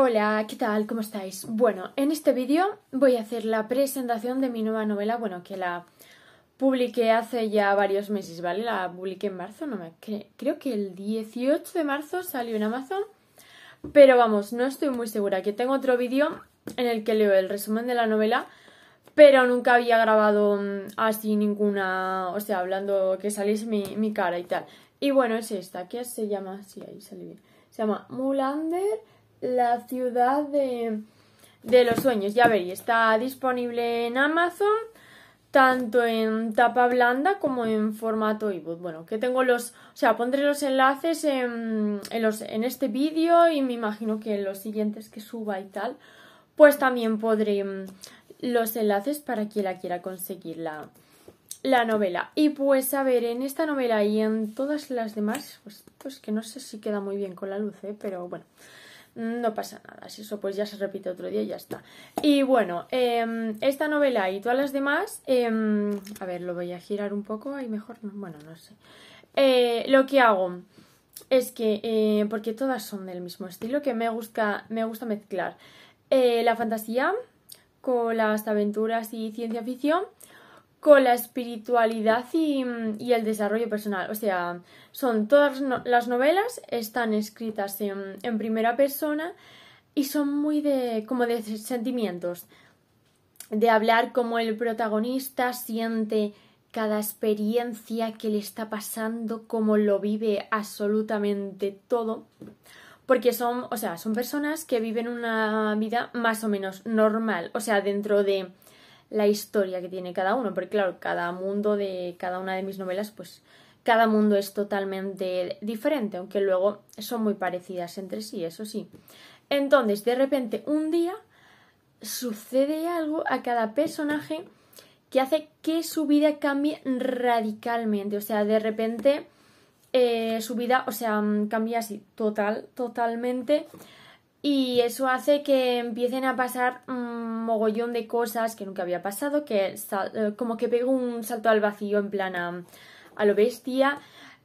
Hola, ¿qué tal? ¿Cómo estáis? Bueno, en este vídeo voy a hacer la presentación de mi nueva novela, bueno, que la publiqué hace ya varios meses, ¿vale? La publiqué en marzo, no me creo que el 18 de marzo salió en Amazon, pero vamos, no estoy muy segura, que tengo otro vídeo en el que leo el resumen de la novela, pero nunca había grabado mm, así ninguna, o sea, hablando que saliese mi, mi cara y tal. Y bueno, es esta, que se llama, sí, ahí sale bien, se llama Mulander la ciudad de, de los sueños. Ya veréis, está disponible en Amazon tanto en tapa blanda como en formato ebook. Bueno, que tengo los, o sea, pondré los enlaces en, en, los, en este vídeo y me imagino que en los siguientes que suba y tal, pues también podré mm, los enlaces para quien la quiera conseguir la, la novela. Y pues a ver, en esta novela y en todas las demás, pues, pues que no sé si queda muy bien con la luz, ¿eh? pero bueno no pasa nada. Si eso pues ya se repite otro día y ya está. Y bueno, em, esta novela y todas las demás, em, a ver, lo voy a girar un poco, ahí mejor, bueno, no sé. Eh, lo que hago es que, eh, porque todas son del mismo estilo, que me gusta, me gusta mezclar eh, la fantasía con las aventuras y ciencia ficción con la espiritualidad y, el desarrollo personal. O sea, son todas las novelas, están escritas en, primera persona y son muy de como de sentimientos, de hablar como el protagonista siente cada experiencia que le está pasando, cómo lo vive absolutamente todo. Porque son, o sea, son personas que viven una vida más o menos normal, o sea, dentro de la historia que tiene cada uno, porque claro, cada mundo de cada una de mis novelas, pues cada mundo es totalmente diferente, aunque luego son muy parecidas entre sí, eso sí. Entonces, de repente, un día sucede algo a cada personaje que hace que su vida cambie radicalmente, o sea, de repente eh, su vida, o sea, cambia así, total, totalmente y eso hace que empiecen a pasar un mogollón de cosas que nunca había pasado, que eh, como que pega un salto al vacío en plan a, lo bestia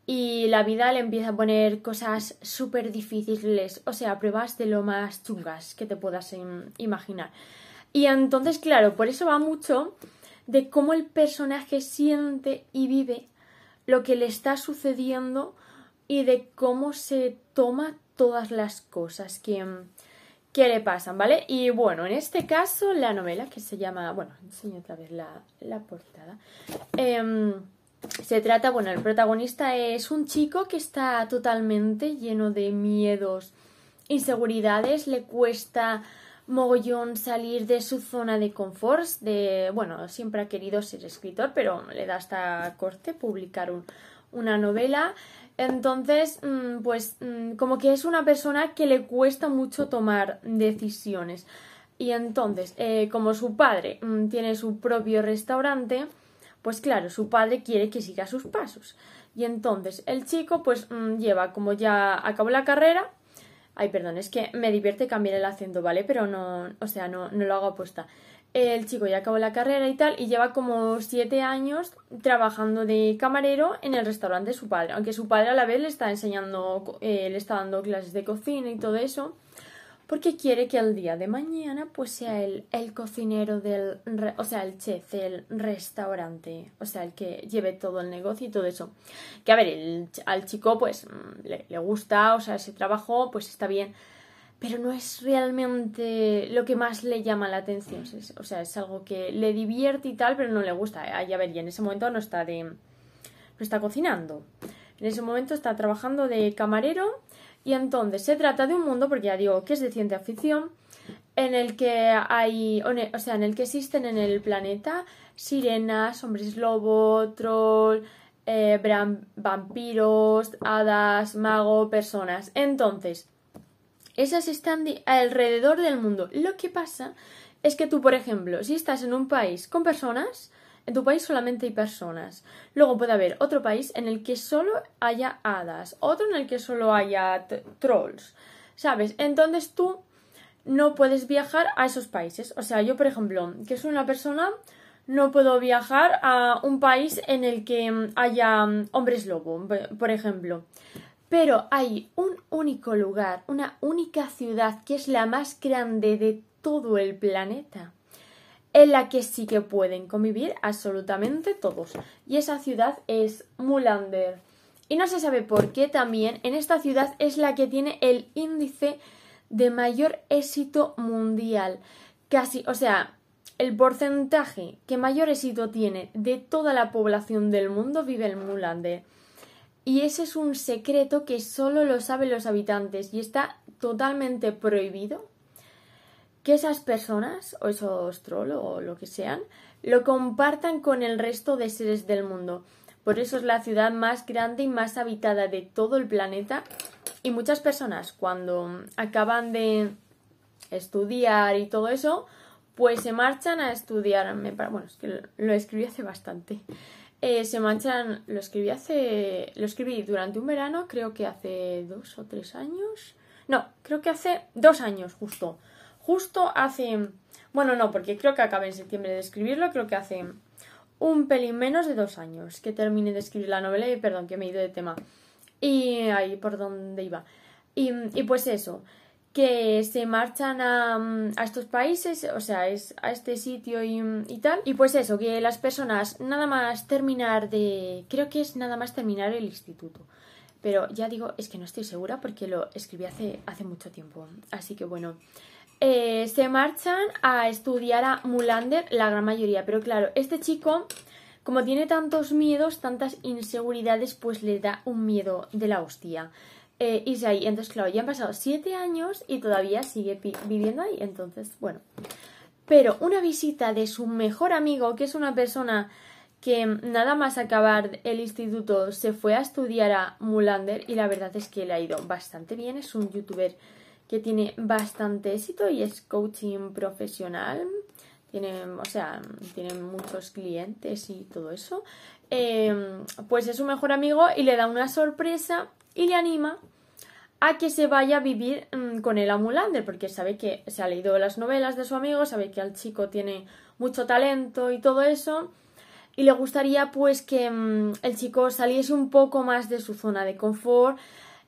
y la vida le empieza a poner cosas súper difíciles, o sea, pruebas de lo más chungas que te puedas imaginar. Y entonces, claro, por eso va mucho de cómo el personaje siente y vive lo que le está sucediendo y de cómo se toma todas las cosas que, que le pasan, ¿vale? Y bueno, en este caso, la novela que se llama, bueno, enseño otra vez la, la portada. Em, se trata, bueno, el protagonista es un chico que está totalmente lleno de miedos, inseguridades, le cuesta mogollón salir de su zona de confort, de, bueno, siempre ha querido ser escritor, pero le da hasta corte publicar un, una novela. Entonces, mm, pues mm, como que es una persona que le cuesta mucho tomar decisiones. Y entonces, eh, como su padre mm, tiene su propio restaurante, pues claro, su padre quiere que siga sus pasos. Y entonces el chico pues lleva como ya acabó la carrera. Ay, perdón, es que me divierte cambiar el acento, ¿vale? Pero no, o sea, no, no lo hago apuesta el chico ya acabó la carrera y tal, y lleva como siete años trabajando de camarero en el restaurante de su padre, aunque su padre a la vez le está enseñando, eh, le está dando clases de cocina y todo eso, porque quiere que el día de mañana pues sea el, el cocinero del, o sea, el chef del restaurante, o sea, el que lleve todo el negocio y todo eso. Que a ver, al chico pues mm, le, le gusta, o sea, ese trabajo pues está bien, pero no es realmente lo que más le llama la atención. o sea, es algo que le divierte y tal, pero no le gusta. a ver, y en ese momento no está de. no está cocinando. En ese momento está trabajando de camarero. Y entonces se trata de un mundo, porque ya digo que es de ciencia ficción, en el que hay. o sea, en el que existen en el planeta sirenas, hombres lobo, troll. Eh, vampiros, hadas, mago, personas. Entonces, esas están alrededor del mundo. Lo que pasa es que tú, por ejemplo, si estás en un país con personas, en tu país solamente hay personas. Luego puede haber otro país en el que solo haya hadas, otro en el que solo haya trolls, ¿sabes? Entonces tú no puedes viajar a esos países. O sea, yo, por ejemplo, que soy una persona, no puedo viajar a un país en el que haya hombres lobo, por ejemplo. Pero hay un único lugar, una única ciudad que es la más grande de todo el planeta, en la que sí que pueden convivir absolutamente todos. Y esa ciudad es Mulander. Y no se sabe por qué también en esta ciudad es la que tiene el índice de mayor éxito mundial. Casi, o sea, el porcentaje que mayor éxito tiene de toda la población del mundo vive en Mulander. Y ese es un secreto que solo lo saben los habitantes y está totalmente prohibido que esas personas o esos trolls o lo que sean lo compartan con el resto de seres del mundo. Por eso es la ciudad más grande y más habitada de todo el planeta y muchas personas cuando acaban de estudiar y todo eso, pues se marchan a estudiar. Bueno, es que lo escribí hace bastante. Eh, se manchan, lo escribí hace, lo escribí durante un verano, creo que hace dos o tres años. No, creo que hace dos años, justo. Justo hace, bueno, no, porque creo que acabé en septiembre de escribirlo, creo que hace un pelín menos de dos años que terminé de escribir la novela y perdón que me he ido de tema. Y ahí por donde iba. Y, y pues eso, que se marchan a, a, estos países, o sea, es a este sitio y, y, tal. Y pues eso, que las personas nada más terminar de... Creo que es nada más terminar el instituto. Pero ya digo, es que no estoy segura porque lo escribí hace, hace mucho tiempo. Así que bueno, eh, se marchan a estudiar a Mulander la gran mayoría. Pero claro, este chico, como tiene tantos miedos, tantas inseguridades, pues le da un miedo de la hostia eh, ahí. Entonces, claro, ya han pasado siete años y todavía sigue viviendo ahí. Entonces, bueno. Pero una visita de su mejor amigo, que es una persona que nada más acabar el instituto se fue a estudiar a Mulander y la verdad es que le ha ido bastante bien. Es un youtuber que tiene bastante éxito y es coaching profesional. Tiene, o sea, tiene muchos clientes y todo eso. Eh, pues es su mejor amigo y le da una sorpresa y le anima a que se vaya a vivir mm, con él a Mulander, porque sabe que se ha leído las novelas de su amigo, sabe que el chico tiene mucho talento y todo eso, y le gustaría pues que mm, el chico saliese un poco más de su zona de confort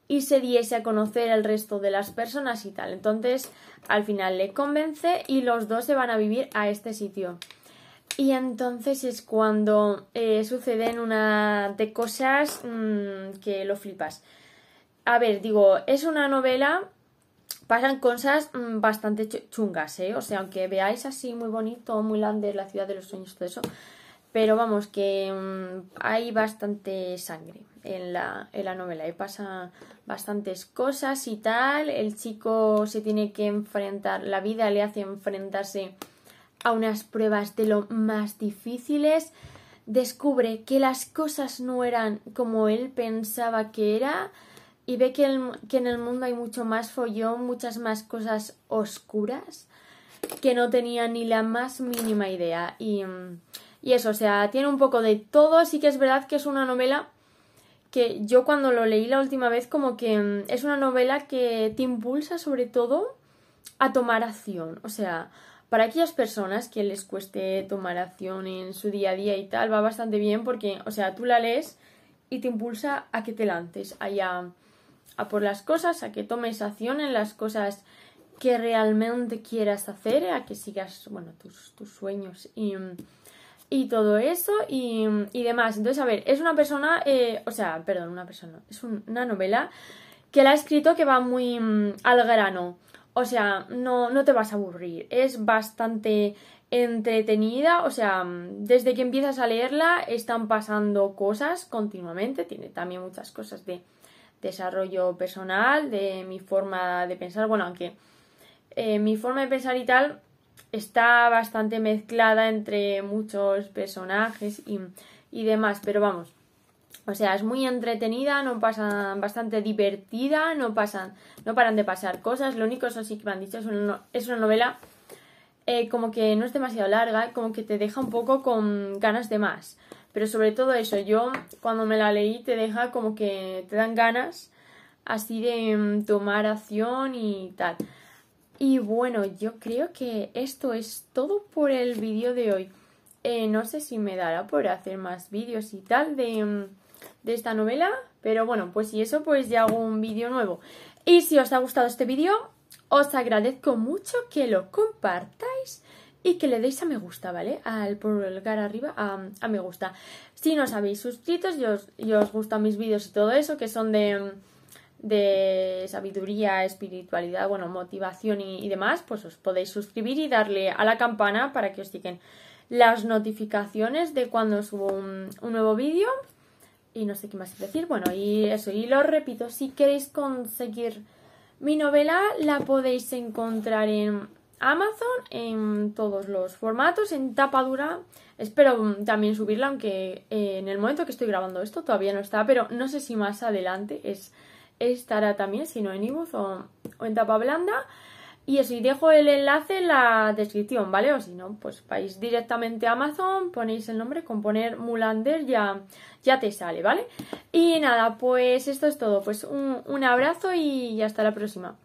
y se diese a conocer el resto de las personas y tal. Entonces, al final le convence y los dos se van a vivir a este sitio. Y entonces es cuando eh, suceden una de cosas mm, que lo flipas. A ver, digo, es una novela, pasan cosas mm, bastante chungas, ¿eh? O sea, aunque veáis así muy bonito, muy grande la ciudad de los sueños, todo eso, pero vamos, que mm, hay bastante sangre en la, en la novela y pasa bastantes cosas y tal. El chico se tiene que enfrentar, la vida le hace enfrentarse a unas pruebas de lo más difíciles, descubre que las cosas no eran como él pensaba que era y ve que, que en el mundo hay mucho más follón, muchas más cosas oscuras que no tenía ni la más mínima idea. Y, y eso, o sea, tiene un poco de todo, sí que es verdad que es una novela que yo cuando lo leí la última vez como que es una novela que te impulsa sobre todo a tomar acción, o sea, para aquellas personas que les cueste tomar acción en su día a día y tal, va bastante bien porque, o sea, tú la lees y te impulsa a que te lances allá a por las cosas, a que tomes acción en las cosas que realmente quieras hacer, a que sigas, bueno, tus, tus sueños y, y todo eso y, y, demás. Entonces, a ver, es una persona, eh, o sea, perdón, una persona, es una novela que la ha escrito que va muy mm, al grano. O sea, no, no te vas a aburrir. Es bastante entretenida. O sea, desde que empiezas a leerla están pasando cosas continuamente. Tiene también muchas cosas de desarrollo personal, de mi forma de pensar. Bueno, aunque eh, mi forma de pensar y tal está bastante mezclada entre muchos personajes y, y demás. Pero vamos, o sea, es muy entretenida, no pasan, bastante divertida, no pasan, no paran de pasar cosas. Lo único, eso sí que me han dicho, es una, es una novela eh, como que no es demasiado larga, como que te deja un poco con ganas de más. Pero sobre todo eso, yo cuando me la leí te deja como que te dan ganas así de mm, tomar acción y tal. Y bueno, yo creo que esto es todo por el vídeo de hoy. Eh, no sé si me dará por hacer más vídeos y tal de mm, de esta novela. Pero bueno, pues si eso, pues ya hago un vídeo nuevo. Y si os ha gustado este vídeo, os agradezco mucho que lo compartáis y que le deis a me gusta, ¿vale? Al pulgar arriba a, me gusta. Si no os habéis suscrito y os, os gustan mis vídeos y todo eso, que son de, sabiduría, espiritualidad, bueno, motivación y, demás, pues os podéis suscribir y darle a la campana para que os lleguen las notificaciones de cuando subo un, un nuevo vídeo. Y no sé qué más decir. Bueno, y eso, y lo repito, si queréis conseguir mi novela, la podéis encontrar en Amazon en todos los formatos, en tapa dura. Espero también subirla, aunque eh, en el momento que estoy grabando esto todavía no está, pero no sé si más adelante es, estará también, si no en ebook o, o, en tapa blanda. Y y dejo el enlace en la descripción, ¿vale? O si no, pues vais directamente a Amazon, ponéis el nombre, con poner Mulander ya, ya te sale, ¿vale? Y nada, pues esto es todo. Pues un, un abrazo y hasta la próxima.